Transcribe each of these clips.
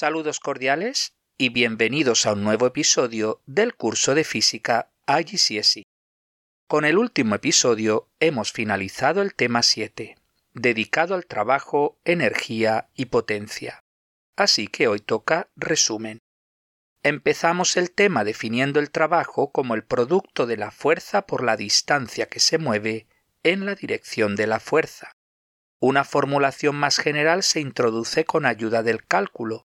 Saludos cordiales y bienvenidos a un nuevo episodio del curso de física IGCSE. Con el último episodio hemos finalizado el tema 7, dedicado al trabajo, energía y potencia. Así que hoy toca resumen. Empezamos el tema definiendo el trabajo como el producto de la fuerza por la distancia que se mueve en la dirección de la fuerza. Una formulación más general se introduce con ayuda del cálculo,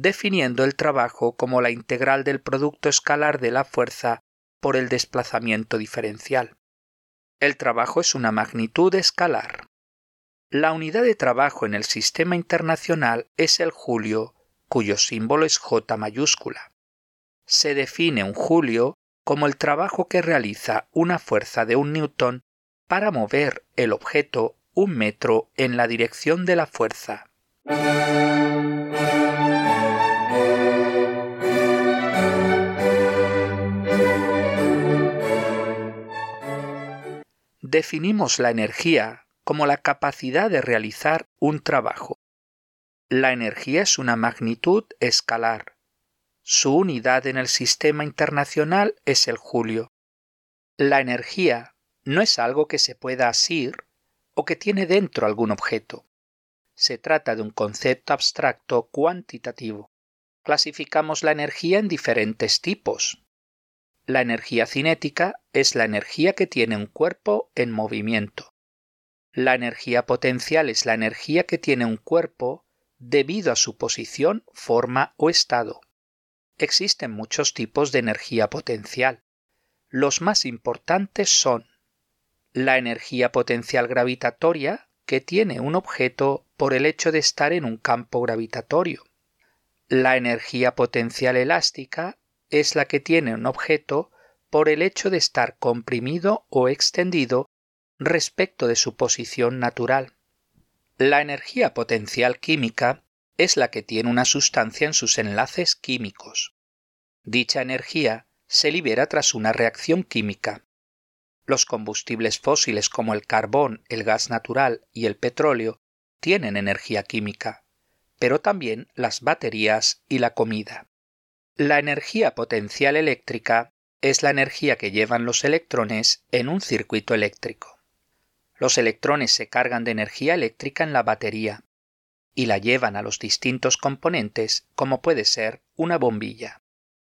definiendo el trabajo como la integral del producto escalar de la fuerza por el desplazamiento diferencial. El trabajo es una magnitud escalar. La unidad de trabajo en el sistema internacional es el julio, cuyo símbolo es J mayúscula. Se define un julio como el trabajo que realiza una fuerza de un newton para mover el objeto un metro en la dirección de la fuerza. Definimos la energía como la capacidad de realizar un trabajo. La energía es una magnitud escalar. Su unidad en el sistema internacional es el julio. La energía no es algo que se pueda asir o que tiene dentro algún objeto. Se trata de un concepto abstracto cuantitativo. Clasificamos la energía en diferentes tipos. La energía cinética es la energía que tiene un cuerpo en movimiento. La energía potencial es la energía que tiene un cuerpo debido a su posición, forma o estado. Existen muchos tipos de energía potencial. Los más importantes son la energía potencial gravitatoria, que tiene un objeto por el hecho de estar en un campo gravitatorio. La energía potencial elástica es la que tiene un objeto por el hecho de estar comprimido o extendido respecto de su posición natural. La energía potencial química es la que tiene una sustancia en sus enlaces químicos. Dicha energía se libera tras una reacción química. Los combustibles fósiles como el carbón, el gas natural y el petróleo tienen energía química, pero también las baterías y la comida. La energía potencial eléctrica es la energía que llevan los electrones en un circuito eléctrico. Los electrones se cargan de energía eléctrica en la batería y la llevan a los distintos componentes como puede ser una bombilla.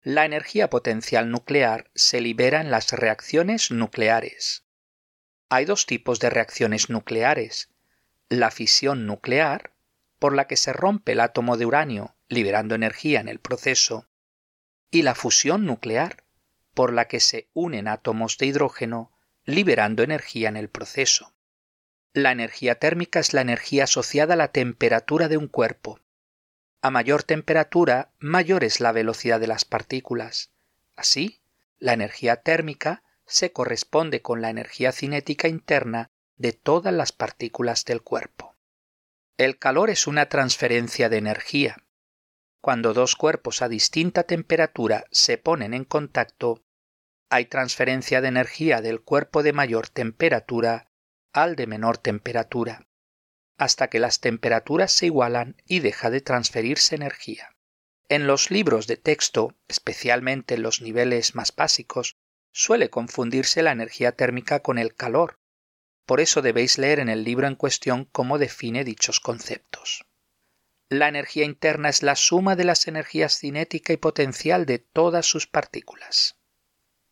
La energía potencial nuclear se libera en las reacciones nucleares. Hay dos tipos de reacciones nucleares. La fisión nuclear, por la que se rompe el átomo de uranio liberando energía en el proceso, y la fusión nuclear, por la que se unen átomos de hidrógeno liberando energía en el proceso. La energía térmica es la energía asociada a la temperatura de un cuerpo. A mayor temperatura, mayor es la velocidad de las partículas. Así, la energía térmica se corresponde con la energía cinética interna de todas las partículas del cuerpo. El calor es una transferencia de energía. Cuando dos cuerpos a distinta temperatura se ponen en contacto, hay transferencia de energía del cuerpo de mayor temperatura al de menor temperatura hasta que las temperaturas se igualan y deja de transferirse energía. En los libros de texto, especialmente en los niveles más básicos, suele confundirse la energía térmica con el calor. Por eso debéis leer en el libro en cuestión cómo define dichos conceptos. La energía interna es la suma de las energías cinética y potencial de todas sus partículas.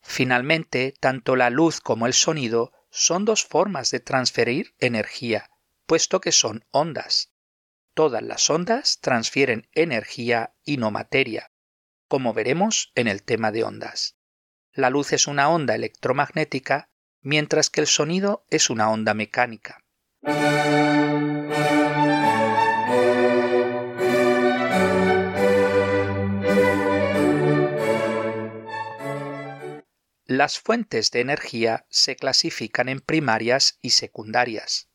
Finalmente, tanto la luz como el sonido son dos formas de transferir energía, puesto que son ondas. Todas las ondas transfieren energía y no materia, como veremos en el tema de ondas. La luz es una onda electromagnética, mientras que el sonido es una onda mecánica. Las fuentes de energía se clasifican en primarias y secundarias.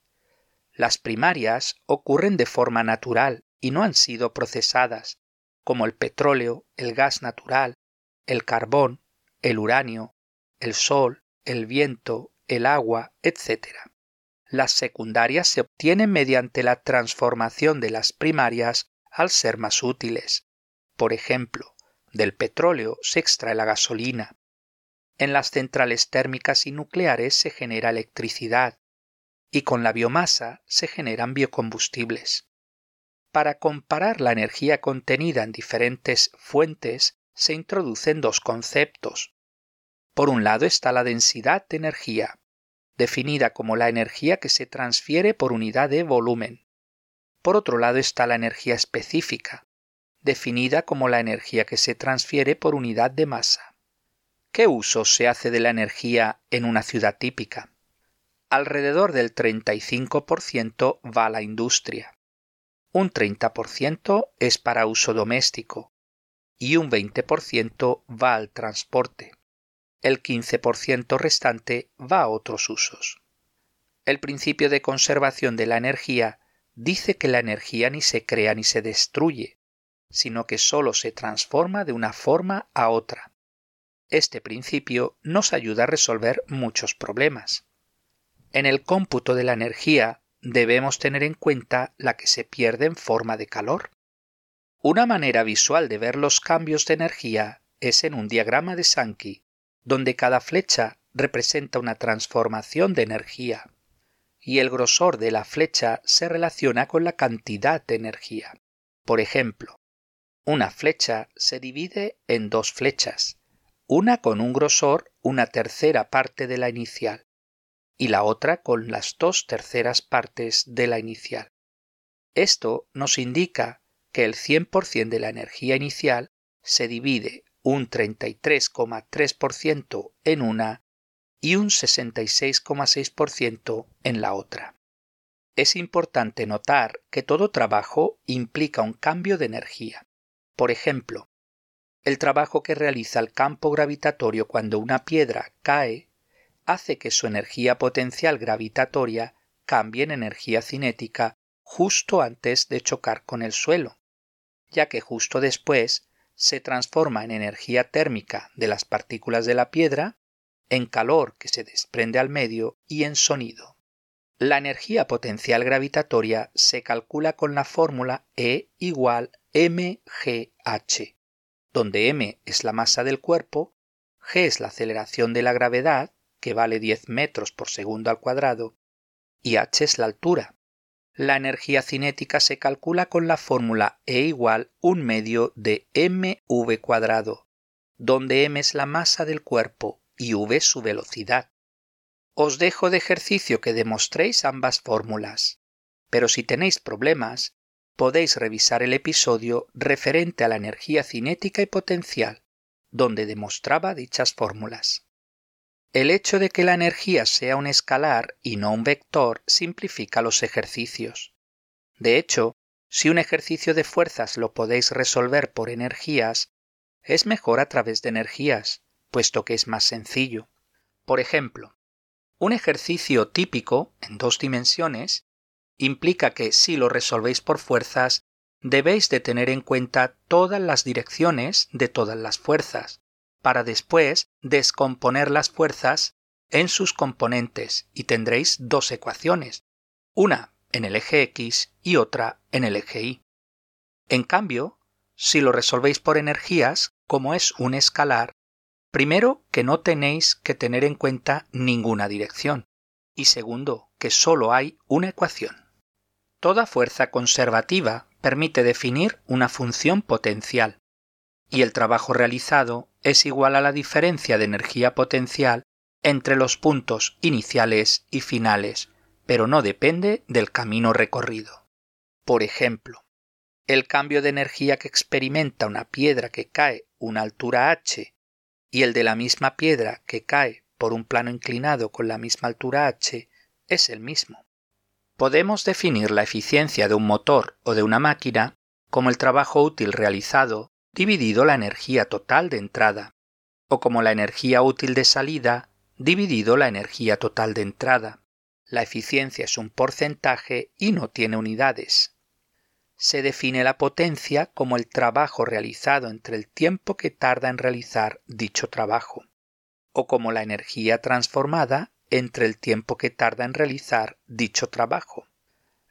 Las primarias ocurren de forma natural y no han sido procesadas, como el petróleo, el gas natural, el carbón, el uranio, el sol, el viento, el agua, etc. Las secundarias se obtienen mediante la transformación de las primarias al ser más útiles. Por ejemplo, del petróleo se extrae la gasolina. En las centrales térmicas y nucleares se genera electricidad y con la biomasa se generan biocombustibles. Para comparar la energía contenida en diferentes fuentes se introducen dos conceptos. Por un lado está la densidad de energía, definida como la energía que se transfiere por unidad de volumen. Por otro lado está la energía específica, definida como la energía que se transfiere por unidad de masa. ¿Qué uso se hace de la energía en una ciudad típica? Alrededor del 35% va a la industria, un 30% es para uso doméstico y un 20% va al transporte. El 15% restante va a otros usos. El principio de conservación de la energía dice que la energía ni se crea ni se destruye, sino que sólo se transforma de una forma a otra. Este principio nos ayuda a resolver muchos problemas. En el cómputo de la energía debemos tener en cuenta la que se pierde en forma de calor. Una manera visual de ver los cambios de energía es en un diagrama de Sankey, donde cada flecha representa una transformación de energía, y el grosor de la flecha se relaciona con la cantidad de energía. Por ejemplo, una flecha se divide en dos flechas, una con un grosor una tercera parte de la inicial y la otra con las dos terceras partes de la inicial. Esto nos indica que el 100% de la energía inicial se divide un 33,3% en una y un 66,6% en la otra. Es importante notar que todo trabajo implica un cambio de energía. Por ejemplo, el trabajo que realiza el campo gravitatorio cuando una piedra cae hace que su energía potencial gravitatoria cambie en energía cinética justo antes de chocar con el suelo, ya que justo después se transforma en energía térmica de las partículas de la piedra, en calor que se desprende al medio y en sonido. La energía potencial gravitatoria se calcula con la fórmula E igual mgh, donde m es la masa del cuerpo, g es la aceleración de la gravedad que vale 10 metros por segundo al cuadrado, y h es la altura. La energía cinética se calcula con la fórmula E igual un medio de mv cuadrado, donde m es la masa del cuerpo y v su velocidad. Os dejo de ejercicio que demostréis ambas fórmulas, pero si tenéis problemas, podéis revisar el episodio referente a la energía cinética y potencial, donde demostraba dichas fórmulas. El hecho de que la energía sea un escalar y no un vector simplifica los ejercicios. De hecho, si un ejercicio de fuerzas lo podéis resolver por energías, es mejor a través de energías, puesto que es más sencillo. Por ejemplo, un ejercicio típico en dos dimensiones implica que si lo resolvéis por fuerzas, debéis de tener en cuenta todas las direcciones de todas las fuerzas, para después descomponer las fuerzas en sus componentes y tendréis dos ecuaciones, una en el eje X y otra en el eje Y. En cambio, si lo resolvéis por energías, como es un escalar, primero que no tenéis que tener en cuenta ninguna dirección y segundo que solo hay una ecuación. Toda fuerza conservativa permite definir una función potencial y el trabajo realizado es igual a la diferencia de energía potencial entre los puntos iniciales y finales, pero no depende del camino recorrido. Por ejemplo, el cambio de energía que experimenta una piedra que cae una altura h y el de la misma piedra que cae por un plano inclinado con la misma altura h es el mismo. Podemos definir la eficiencia de un motor o de una máquina como el trabajo útil realizado dividido la energía total de entrada, o como la energía útil de salida dividido la energía total de entrada. La eficiencia es un porcentaje y no tiene unidades. Se define la potencia como el trabajo realizado entre el tiempo que tarda en realizar dicho trabajo, o como la energía transformada entre el tiempo que tarda en realizar dicho trabajo.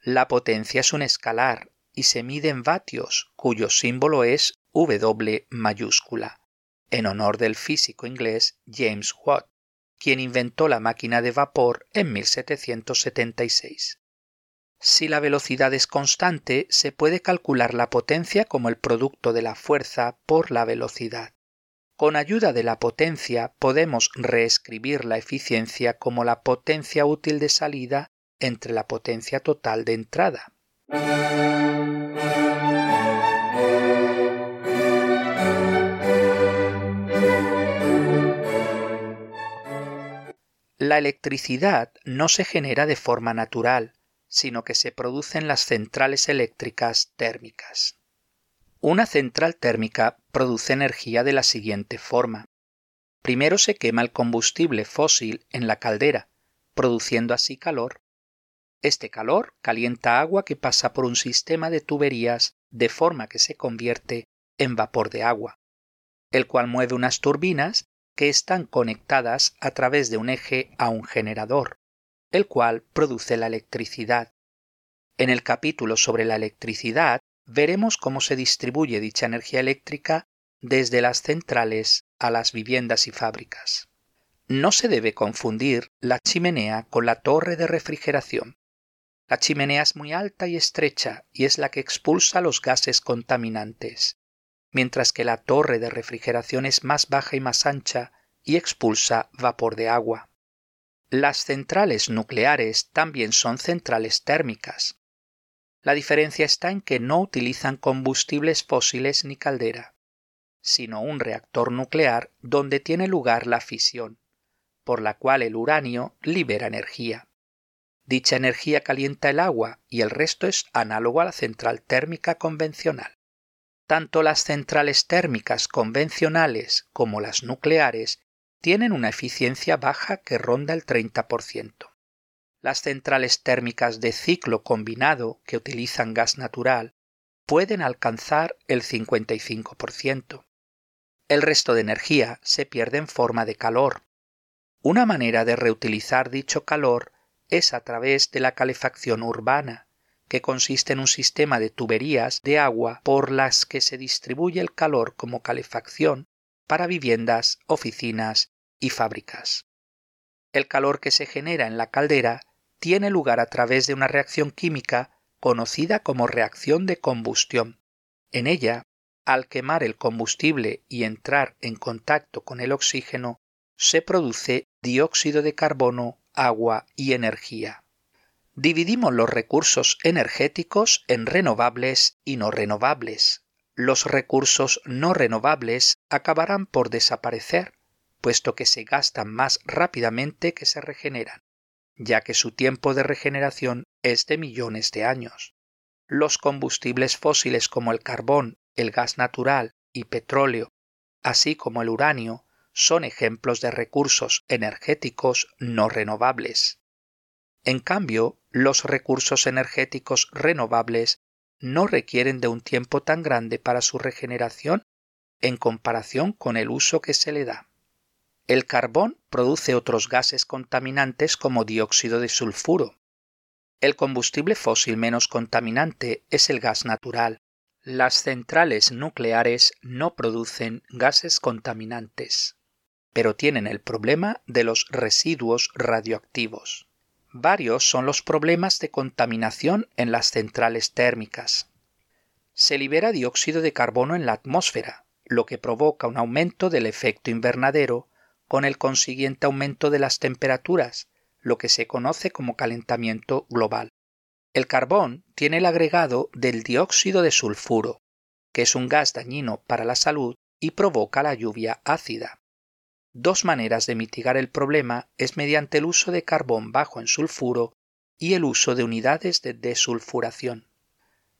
La potencia es un escalar y se mide en vatios, cuyo símbolo es W mayúscula, en honor del físico inglés James Watt, quien inventó la máquina de vapor en 1776. Si la velocidad es constante, se puede calcular la potencia como el producto de la fuerza por la velocidad. Con ayuda de la potencia podemos reescribir la eficiencia como la potencia útil de salida entre la potencia total de entrada. La electricidad no se genera de forma natural, sino que se produce en las centrales eléctricas térmicas. Una central térmica produce energía de la siguiente forma. Primero se quema el combustible fósil en la caldera, produciendo así calor. Este calor calienta agua que pasa por un sistema de tuberías de forma que se convierte en vapor de agua, el cual mueve unas turbinas que están conectadas a través de un eje a un generador, el cual produce la electricidad. En el capítulo sobre la electricidad veremos cómo se distribuye dicha energía eléctrica desde las centrales a las viviendas y fábricas. No se debe confundir la chimenea con la torre de refrigeración. La chimenea es muy alta y estrecha y es la que expulsa los gases contaminantes, mientras que la torre de refrigeración es más baja y más ancha y expulsa vapor de agua. Las centrales nucleares también son centrales térmicas, la diferencia está en que no utilizan combustibles fósiles ni caldera, sino un reactor nuclear donde tiene lugar la fisión, por la cual el uranio libera energía. Dicha energía calienta el agua y el resto es análogo a la central térmica convencional. Tanto las centrales térmicas convencionales como las nucleares tienen una eficiencia baja que ronda el 30%. Las centrales térmicas de ciclo combinado que utilizan gas natural pueden alcanzar el 55%. El resto de energía se pierde en forma de calor. Una manera de reutilizar dicho calor es a través de la calefacción urbana, que consiste en un sistema de tuberías de agua por las que se distribuye el calor como calefacción para viviendas, oficinas y fábricas. El calor que se genera en la caldera tiene lugar a través de una reacción química conocida como reacción de combustión. En ella, al quemar el combustible y entrar en contacto con el oxígeno, se produce dióxido de carbono, agua y energía. Dividimos los recursos energéticos en renovables y no renovables. Los recursos no renovables acabarán por desaparecer, puesto que se gastan más rápidamente que se regeneran ya que su tiempo de regeneración es de millones de años. Los combustibles fósiles como el carbón, el gas natural y petróleo, así como el uranio, son ejemplos de recursos energéticos no renovables. En cambio, los recursos energéticos renovables no requieren de un tiempo tan grande para su regeneración en comparación con el uso que se le da. El carbón produce otros gases contaminantes como dióxido de sulfuro. El combustible fósil menos contaminante es el gas natural. Las centrales nucleares no producen gases contaminantes, pero tienen el problema de los residuos radioactivos. Varios son los problemas de contaminación en las centrales térmicas. Se libera dióxido de carbono en la atmósfera, lo que provoca un aumento del efecto invernadero con el consiguiente aumento de las temperaturas, lo que se conoce como calentamiento global. El carbón tiene el agregado del dióxido de sulfuro, que es un gas dañino para la salud y provoca la lluvia ácida. Dos maneras de mitigar el problema es mediante el uso de carbón bajo en sulfuro y el uso de unidades de desulfuración.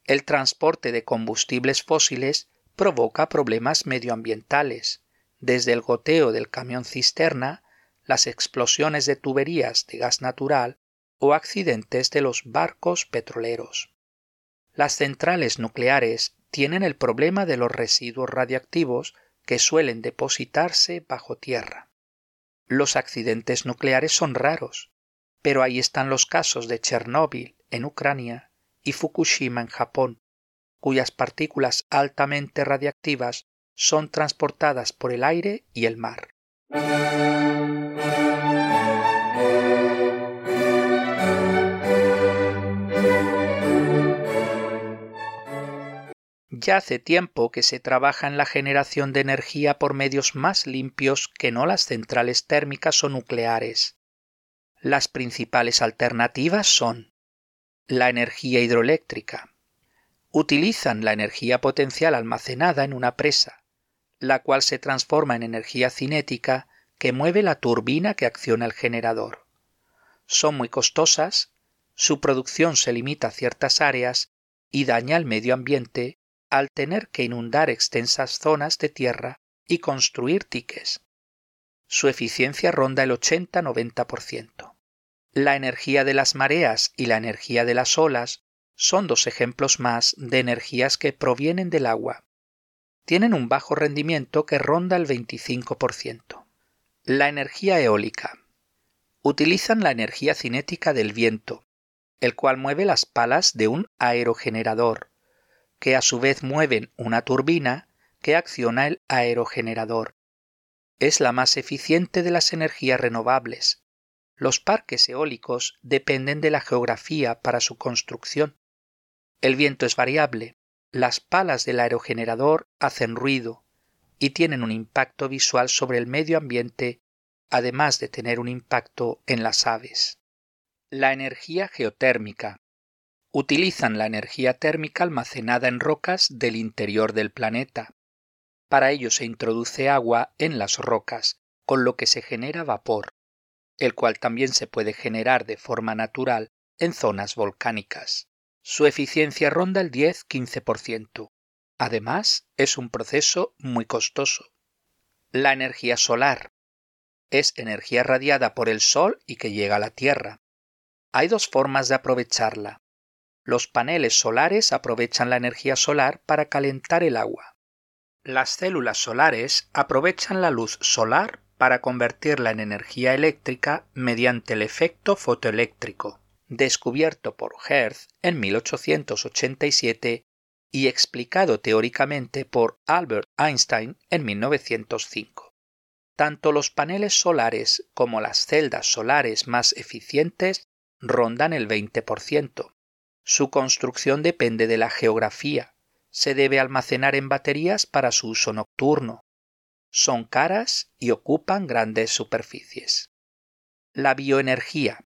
El transporte de combustibles fósiles provoca problemas medioambientales, desde el goteo del camión cisterna, las explosiones de tuberías de gas natural o accidentes de los barcos petroleros. Las centrales nucleares tienen el problema de los residuos radiactivos que suelen depositarse bajo tierra. Los accidentes nucleares son raros, pero ahí están los casos de Chernóbil en Ucrania y Fukushima en Japón, cuyas partículas altamente radiactivas son transportadas por el aire y el mar. Ya hace tiempo que se trabaja en la generación de energía por medios más limpios que no las centrales térmicas o nucleares. Las principales alternativas son la energía hidroeléctrica. Utilizan la energía potencial almacenada en una presa, la cual se transforma en energía cinética que mueve la turbina que acciona el generador. Son muy costosas, su producción se limita a ciertas áreas y daña al medio ambiente al tener que inundar extensas zonas de tierra y construir tiques. Su eficiencia ronda el 80-90%. La energía de las mareas y la energía de las olas son dos ejemplos más de energías que provienen del agua. Tienen un bajo rendimiento que ronda el 25%. La energía eólica. Utilizan la energía cinética del viento, el cual mueve las palas de un aerogenerador, que a su vez mueven una turbina que acciona el aerogenerador. Es la más eficiente de las energías renovables. Los parques eólicos dependen de la geografía para su construcción. El viento es variable, las palas del aerogenerador hacen ruido y tienen un impacto visual sobre el medio ambiente, además de tener un impacto en las aves. La energía geotérmica utilizan la energía térmica almacenada en rocas del interior del planeta. Para ello se introduce agua en las rocas, con lo que se genera vapor, el cual también se puede generar de forma natural en zonas volcánicas. Su eficiencia ronda el 10-15%. Además, es un proceso muy costoso. La energía solar es energía radiada por el Sol y que llega a la Tierra. Hay dos formas de aprovecharla. Los paneles solares aprovechan la energía solar para calentar el agua. Las células solares aprovechan la luz solar para convertirla en energía eléctrica mediante el efecto fotoeléctrico, descubierto por Hertz en 1887 y explicado teóricamente por Albert Einstein en 1905. Tanto los paneles solares como las celdas solares más eficientes rondan el 20%, su construcción depende de la geografía. Se debe almacenar en baterías para su uso nocturno. Son caras y ocupan grandes superficies. La bioenergía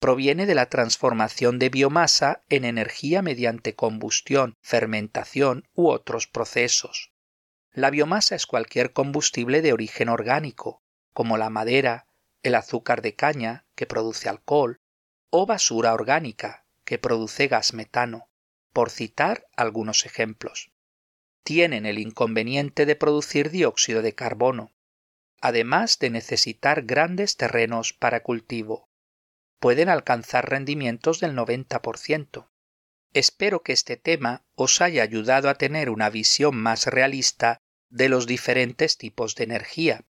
proviene de la transformación de biomasa en energía mediante combustión, fermentación u otros procesos. La biomasa es cualquier combustible de origen orgánico, como la madera, el azúcar de caña, que produce alcohol, o basura orgánica, que produce gas metano, por citar algunos ejemplos. Tienen el inconveniente de producir dióxido de carbono, además de necesitar grandes terrenos para cultivo. Pueden alcanzar rendimientos del 90%. Espero que este tema os haya ayudado a tener una visión más realista de los diferentes tipos de energía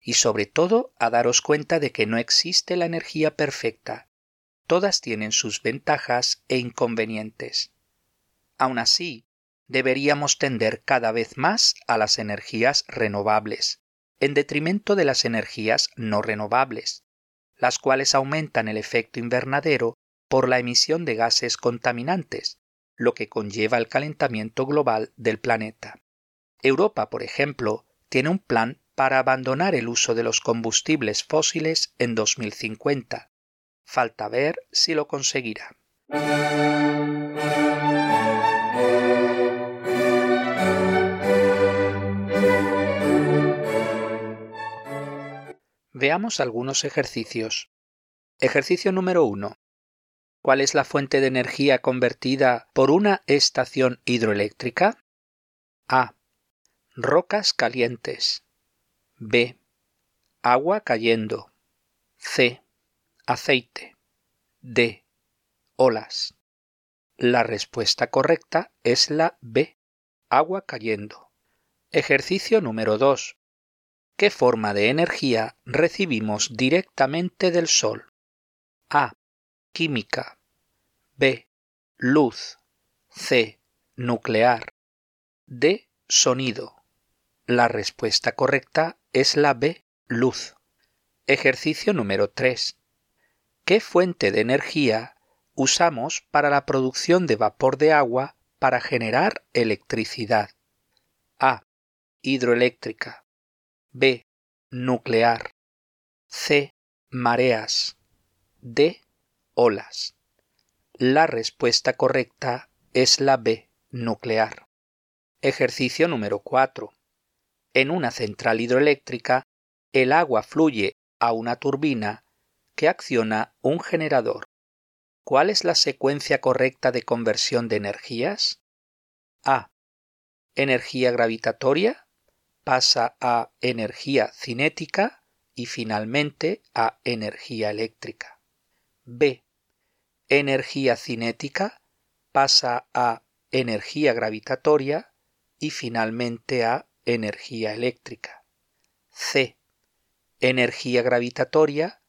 y sobre todo a daros cuenta de que no existe la energía perfecta, todas tienen sus ventajas e inconvenientes. Aun así, deberíamos tender cada vez más a las energías renovables, en detrimento de las energías no renovables, las cuales aumentan el efecto invernadero por la emisión de gases contaminantes, lo que conlleva el calentamiento global del planeta. Europa, por ejemplo, tiene un plan para abandonar el uso de los combustibles fósiles en 2050, Falta ver si lo conseguirá. Veamos algunos ejercicios. Ejercicio número 1. ¿Cuál es la fuente de energía convertida por una estación hidroeléctrica? A. Rocas calientes. B. Agua cayendo. C aceite. D. Olas. La respuesta correcta es la B. Agua cayendo. Ejercicio número 2. ¿Qué forma de energía recibimos directamente del Sol? A. Química. B. Luz. C. nuclear. D. Sonido. La respuesta correcta es la B. Luz. Ejercicio número 3. ¿Qué fuente de energía usamos para la producción de vapor de agua para generar electricidad? A. Hidroeléctrica. B. Nuclear. C. Mareas. D. Olas. La respuesta correcta es la B. Nuclear. Ejercicio número 4. En una central hidroeléctrica, el agua fluye a una turbina que acciona un generador. ¿Cuál es la secuencia correcta de conversión de energías? A. Energía gravitatoria pasa a energía cinética y finalmente a energía eléctrica. B. Energía cinética pasa a energía gravitatoria y finalmente a energía eléctrica. C. Energía gravitatoria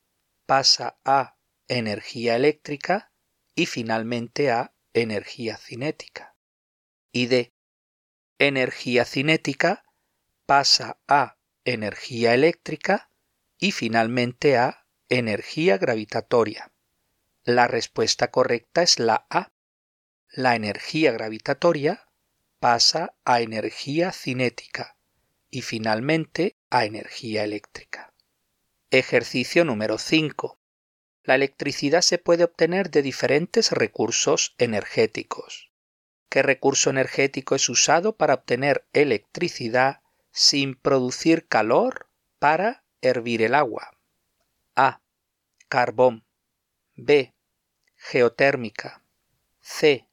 pasa a energía eléctrica y finalmente a energía cinética. Y D. Energía cinética pasa a energía eléctrica y finalmente a energía gravitatoria. La respuesta correcta es la A. La energía gravitatoria pasa a energía cinética y finalmente a energía eléctrica. Ejercicio número 5. La electricidad se puede obtener de diferentes recursos energéticos. ¿Qué recurso energético es usado para obtener electricidad sin producir calor para hervir el agua? A. Carbón. B. Geotérmica. C.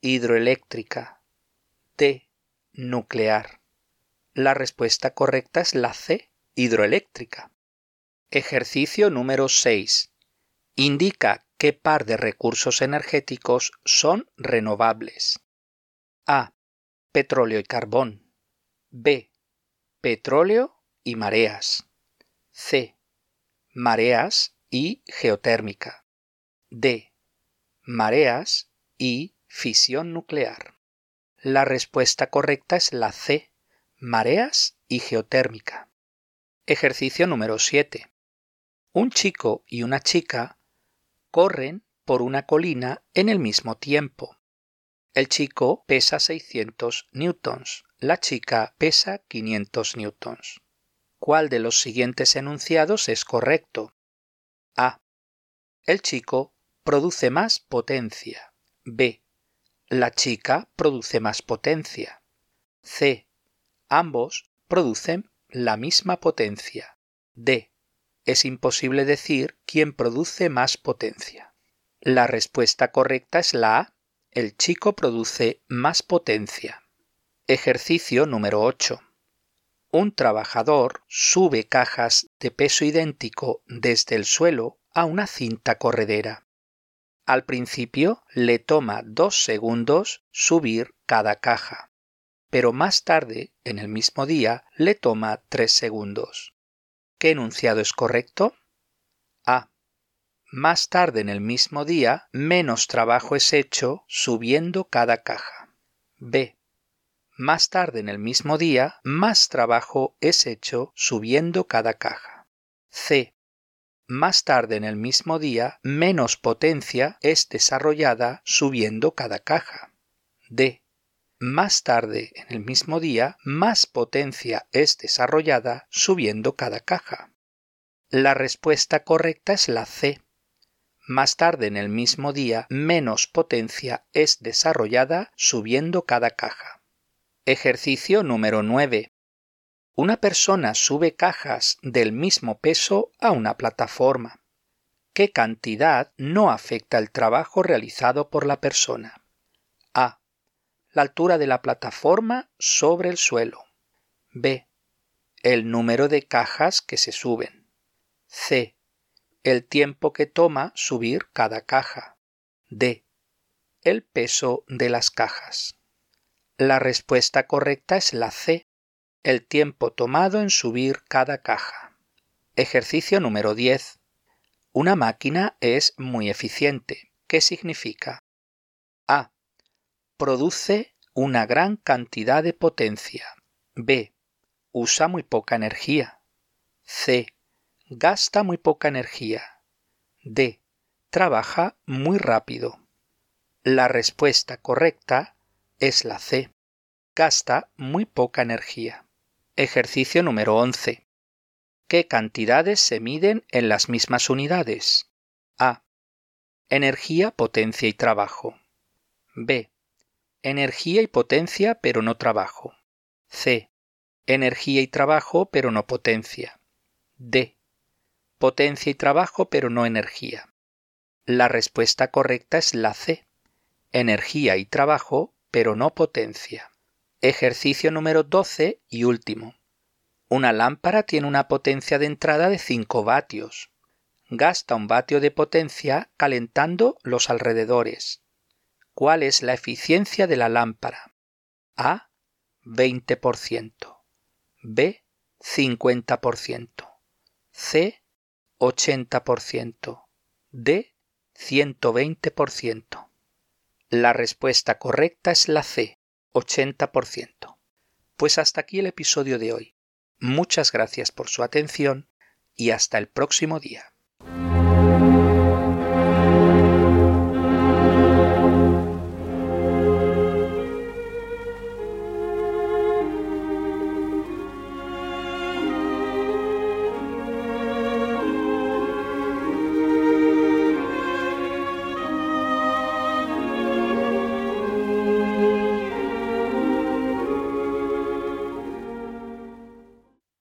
Hidroeléctrica. D. Nuclear. La respuesta correcta es la C. Hidroeléctrica. Ejercicio número 6. Indica qué par de recursos energéticos son renovables. A. Petróleo y carbón. B petróleo y mareas. C. Mareas y geotérmica. D. Mareas y fisión nuclear. La respuesta correcta es la C. Mareas y geotérmica. Ejercicio número 7. Un chico y una chica corren por una colina en el mismo tiempo. El chico pesa 600 newtons, la chica pesa 500 newtons. ¿Cuál de los siguientes enunciados es correcto? A. El chico produce más potencia. B. La chica produce más potencia. C. Ambos producen la misma potencia. D. Es imposible decir quién produce más potencia. La respuesta correcta es la A el chico produce más potencia. Ejercicio número 8. Un trabajador sube cajas de peso idéntico desde el suelo a una cinta corredera. Al principio le toma dos segundos subir cada caja, pero más tarde, en el mismo día, le toma tres segundos. ¿Qué enunciado es correcto? A. Más tarde en el mismo día, menos trabajo es hecho subiendo cada caja. B. Más tarde en el mismo día, más trabajo es hecho subiendo cada caja. C. Más tarde en el mismo día, menos potencia es desarrollada subiendo cada caja. D. Más tarde en el mismo día, más potencia es desarrollada subiendo cada caja. La respuesta correcta es la C. Más tarde en el mismo día, menos potencia es desarrollada subiendo cada caja. Ejercicio número 9. Una persona sube cajas del mismo peso a una plataforma. ¿Qué cantidad no afecta el trabajo realizado por la persona? A. La altura de la plataforma sobre el suelo. B. El número de cajas que se suben. C el tiempo que toma subir cada caja. D. El peso de las cajas. La respuesta correcta es la C. El tiempo tomado en subir cada caja. Ejercicio número 10. Una máquina es muy eficiente. ¿Qué significa? A. Produce una gran cantidad de potencia. B. Usa muy poca energía. C. Gasta muy poca energía. D. Trabaja muy rápido. La respuesta correcta es la C. Gasta muy poca energía. Ejercicio número 11. ¿Qué cantidades se miden en las mismas unidades? A. Energía, potencia y trabajo. B. Energía y potencia pero no trabajo. C. Energía y trabajo pero no potencia. D. Potencia y trabajo pero no energía. La respuesta correcta es la C. Energía y trabajo pero no potencia. Ejercicio número 12 y último. Una lámpara tiene una potencia de entrada de 5 vatios. Gasta un vatio de potencia calentando los alrededores. ¿Cuál es la eficiencia de la lámpara? A. 20%. B. 50%. C. 80%. D. 120%. La respuesta correcta es la C. 80%. Pues hasta aquí el episodio de hoy. Muchas gracias por su atención y hasta el próximo día.